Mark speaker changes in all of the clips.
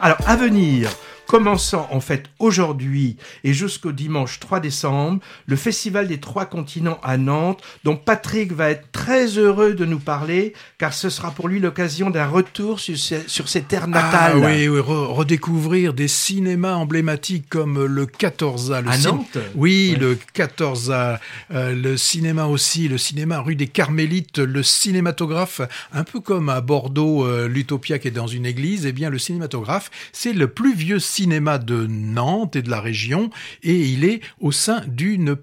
Speaker 1: Alors, à venir, commençant en fait aujourd'hui et jusqu'au dimanche 3 décembre, le Festival des Trois Continents à Nantes, dont Patrick va être très heureux de nous parler, car ce sera pour lui l'occasion d'un retour sur ses, sur ses terres natales.
Speaker 2: Ah oui, oui redécouvrir des cinémas emblématiques comme le 14A. Le
Speaker 1: à Nantes
Speaker 2: Oui, le 14A, euh, le cinéma aussi, le cinéma rue des Carmélites, le cinématographe, un peu comme à Bordeaux, euh, l'Utopia qui est dans une église, eh bien le cinématographe, c'est le plus vieux cinéma cinéma de Nantes et de la région, et il est au sein d'une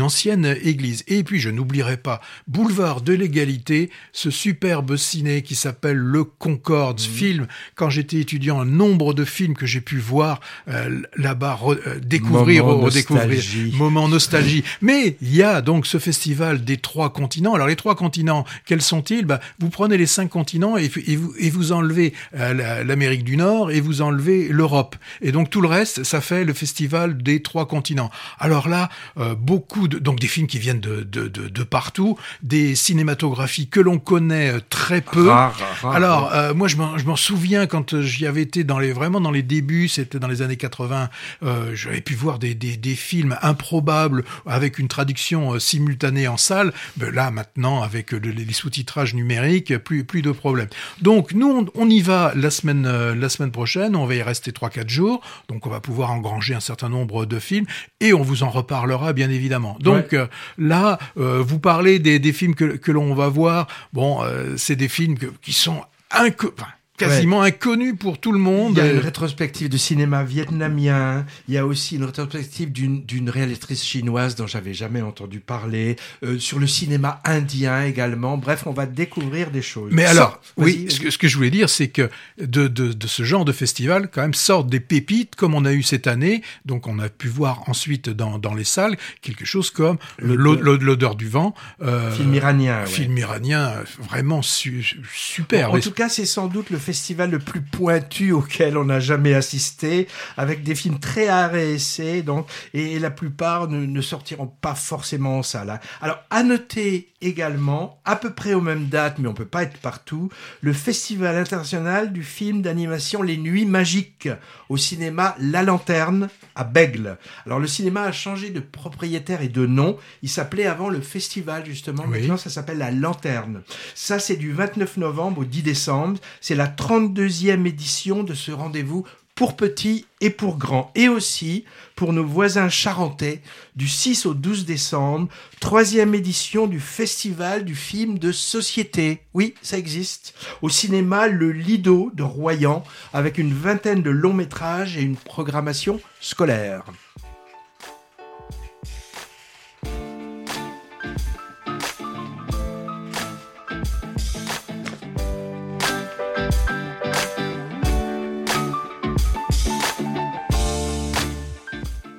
Speaker 2: ancienne église. Et puis je n'oublierai pas Boulevard de l'égalité, ce superbe ciné qui s'appelle Le Concorde, mmh. film quand j'étais étudiant, un nombre de films que j'ai pu voir euh, là-bas, euh, découvrir,
Speaker 1: moment
Speaker 2: redécouvrir,
Speaker 1: nostalgie.
Speaker 2: moment nostalgie. Mais il y a donc ce festival des trois continents. Alors les trois continents, quels sont-ils? Bah, Vous prenez les cinq continents et, et, vous, et vous enlevez euh, l'Amérique du Nord et vous enlevez l'Europe. Et donc tout le reste, ça fait le festival des trois continents. Alors là, euh, beaucoup de donc des films qui viennent de, de, de, de partout, des cinématographies que l'on connaît euh, très peu.
Speaker 1: Rare, rare,
Speaker 2: Alors euh, moi je m'en souviens quand j'y avais été dans les vraiment dans les débuts, c'était dans les années 80, euh, j'avais pu voir des, des, des, films improbables avec une traduction simultanée en salle. Ben là maintenant avec le, les sous-titrages numériques, plus plus de problèmes. Donc nous on, on y va la semaine la semaine prochaine, on va y rester 3 4 jours. Donc on va pouvoir engranger un certain nombre de films et on vous en reparlera bien évidemment. Donc
Speaker 1: Ouais.
Speaker 2: euh, là, euh, vous parlez des, des films que, que l'on va voir. Bon, euh, c'est des films que- qui sont inco- enfin, quasiment inconnus pour tout le monde.
Speaker 1: Il y a une rétrospective de cinéma vietnamien. Il y a aussi une rétrospective d'une réalisatrice chinoise dont j'avais jamais entendu parler. euh, sur le cinéma indien également. Bref, on va découvrir des choses.
Speaker 2: Mais alors, oui, ce que, ce que je voulais dire, c'est que de, de, de ce genre de festival, quand même, sortent des pépites, comme on a eu cette année. Donc, on a pu voir ensuite dans, dans les salles quelque chose comme
Speaker 1: L'odeur-
Speaker 2: l'o- l'odeur du vent. euh,
Speaker 1: Film iranien. ouais.
Speaker 2: Film iranien, euh, vraiment su- super.
Speaker 1: En
Speaker 2: Et-
Speaker 1: tout cas, c'est sans doute le festival le plus pointu auquel on a jamais assisté, avec des films très essais, donc, et la plupart ne, ne sortiront pas forcément en salle. hein. Alors, à noter également, à peu près aux mêmes dates, mais on peut pas être partout, le Festival international du film d'animation Les Nuits Magiques au cinéma La Lanterne à Bègle. Alors, le cinéma a changé de propriétaire et de nom. Il s'appelait avant le festival, justement.
Speaker 2: Oui.
Speaker 1: Maintenant, ça s'appelle La Lanterne. Ça, c'est du 29 novembre au 10 décembre. C'est la 32e édition de ce rendez-vous pour petits et pour grands. Et aussi pour nos voisins charentais du 6 au 12 décembre, troisième édition du Festival du film de société. Oui, ça existe. Au cinéma Le Lido de Royan, avec une vingtaine de longs métrages et une programmation scolaire.